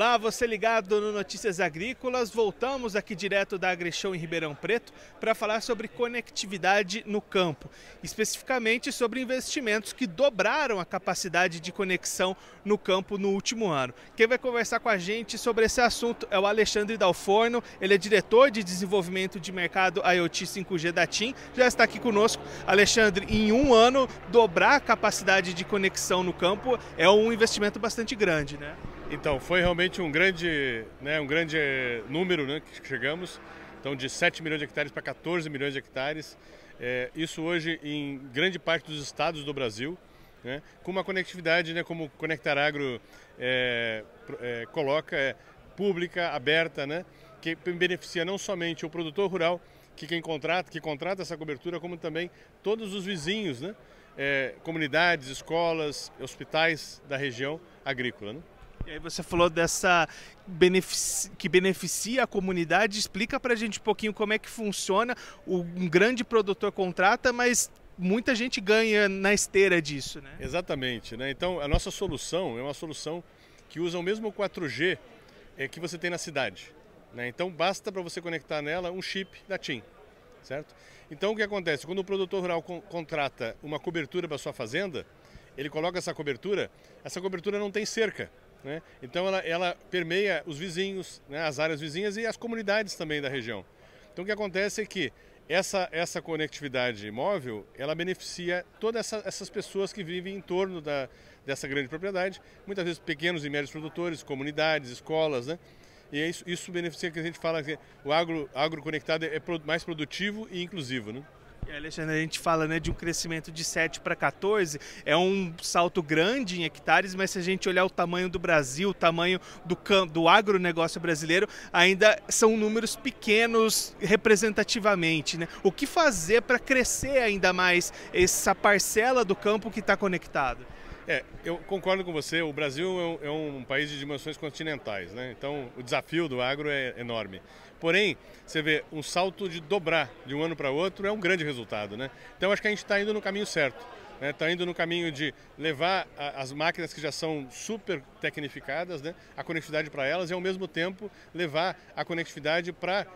Olá, você ligado no Notícias Agrícolas. Voltamos aqui direto da AgriShow em Ribeirão Preto para falar sobre conectividade no campo, especificamente sobre investimentos que dobraram a capacidade de conexão no campo no último ano. Quem vai conversar com a gente sobre esse assunto é o Alexandre Dalforno, ele é diretor de desenvolvimento de mercado IoT 5G da TIM, já está aqui conosco. Alexandre, em um ano, dobrar a capacidade de conexão no campo é um investimento bastante grande, né? Então, foi realmente um grande, né, um grande eh, número né, que chegamos, então de 7 milhões de hectares para 14 milhões de hectares. É, isso hoje em grande parte dos estados do Brasil, né, com uma conectividade, né, como Conectar Agro é, é, coloca, pública, aberta, né, que beneficia não somente o produtor rural, que quem contrata, que contrata essa cobertura, como também todos os vizinhos, né, comunidades, escolas, hospitais da região agrícola. Né? E aí você falou dessa beneficia, que beneficia a comunidade. Explica para a gente um pouquinho como é que funciona. Um grande produtor contrata, mas muita gente ganha na esteira disso, né? Exatamente, né? Então a nossa solução é uma solução que usa o mesmo 4G é, que você tem na cidade. Né? Então basta para você conectar nela um chip da TIM, certo? Então o que acontece? Quando o produtor rural con contrata uma cobertura para sua fazenda, ele coloca essa cobertura, essa cobertura não tem cerca. Né? Então ela, ela, permeia os vizinhos, né, as áreas vizinhas e as comunidades também da região. Então o que acontece é que essa, essa conectividade móvel, ela beneficia todas essa, essas pessoas que vivem em torno da, dessa grande propriedade, muitas vezes pequenos e médios produtores, comunidades, escolas, né? E é isso, isso beneficia que a gente fala que o agro, agro conectado é mais produtivo e inclusivo, né? Alexandre, a gente fala né, de um crescimento de 7 para 14, é um salto grande em hectares, mas se a gente olhar o tamanho do Brasil, o tamanho do, do agronegócio brasileiro, ainda são números pequenos representativamente. Né? O que fazer para crescer ainda mais essa parcela do campo que está conectado? É, eu concordo com você, o Brasil é um, é um, país de dimensões continentais, né? então o desafio do agro é enorme. Porém, você vê, um salto de dobrar de um ano para outro é um grande resultado. Né? Então acho que a gente está indo no caminho certo. Está né? indo no caminho de levar a, as máquinas que já são super tecnificadas, né? a conectividade para elas e ao mesmo tempo levar a conectividade para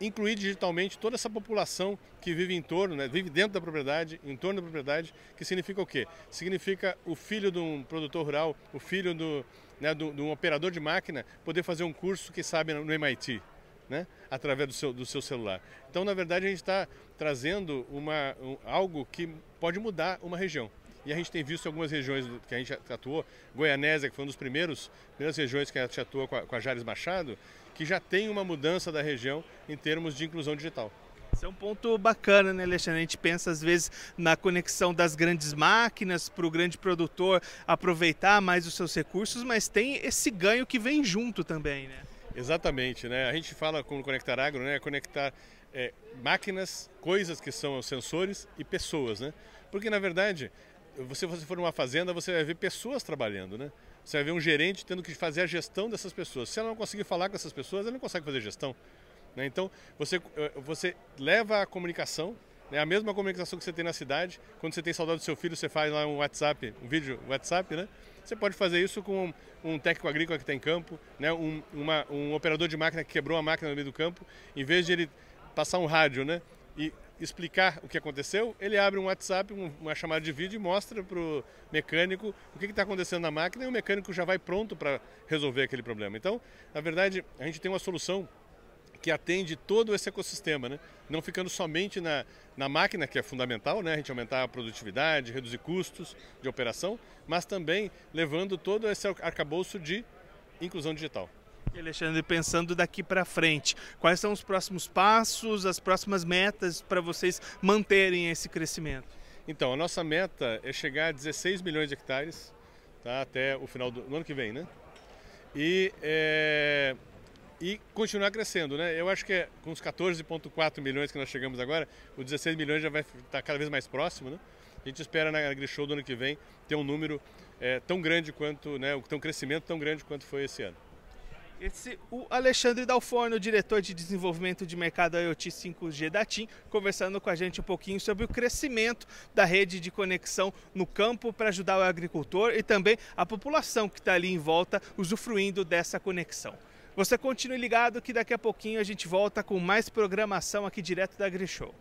incluir digitalmente toda essa população que vive em torno, né, vive dentro da propriedade, em torno da propriedade, que significa o quê? Significa o filho de um produtor rural, o filho do, né, do, de um operador de máquina poder fazer um curso, que sabe, no MIT. Né, através do seu, do seu celular. Então, na verdade, a gente está trazendo uma, um, algo que pode mudar uma região. E a gente tem visto algumas regiões que a gente atuou, Goianésia, que foi uma das primeiros, primeiras regiões que a gente atuou com a, com a Jares Machado, que já tem uma mudança da região em termos de inclusão digital. Isso é um ponto bacana, né, Alexandre? A gente pensa às vezes na conexão das grandes máquinas para o grande produtor aproveitar mais os seus recursos, mas tem esse ganho que vem junto também, né? Exatamente, né? A gente fala com o Conectar Agro, né? Conectar é, máquinas, coisas que são sensores e pessoas, né? Porque na verdade, você, você for numa fazenda, você vai ver pessoas trabalhando, né? Você vai ver um gerente tendo que fazer a gestão dessas pessoas. Se ela não conseguir falar com essas pessoas, ela não consegue fazer gestão. Né? Então, você, eh, você leva a comunicação, né? a mesma comunicação que você tem na cidade. Quando você tem saudade do seu filho, você faz lá um WhatsApp, um vídeo WhatsApp, né? Você pode fazer isso com um, técnico agrícola que está em campo, né? um, uma, um operador de máquina que quebrou a máquina no meio do campo. Em vez de ele passar um rádio né? e explicar o que aconteceu, ele abre um WhatsApp, uma chamada de vídeo e mostra para o mecânico o que está acontecendo na máquina e o mecânico já vai pronto para resolver aquele problema. Então, na verdade, a gente tem uma solução que atende todo esse ecossistema, né? não ficando somente na, na máquina, que é fundamental, né? a gente aumentar a produtividade, reduzir custos de operação, mas também levando todo esse arcabouço de inclusão digital. Alexandre, pensando daqui para frente, quais são os próximos passos, as próximas metas para vocês manterem esse crescimento? Então, a nossa meta é chegar a 16 milhões de hectares tá, até o final do ano que vem, né? E, é, e continuar crescendo, né? Eu acho que é, com os 14,4 milhões que nós chegamos agora, os 16 milhões já vai estar tá cada vez mais próximo, né? A gente espera na AgriShow do ano que vem ter um número é, tão grande quanto, né, um crescimento tão grande quanto foi esse ano. Esse o Alexandre Dalforno, diretor de desenvolvimento de mercado IoT 5G da TIM, conversando com a gente um pouquinho sobre o crescimento da rede de conexão no campo para ajudar o agricultor e também a população que está ali em volta usufruindo dessa conexão. Você continue ligado que daqui a pouquinho a gente volta com mais programação aqui direto da AgriShow.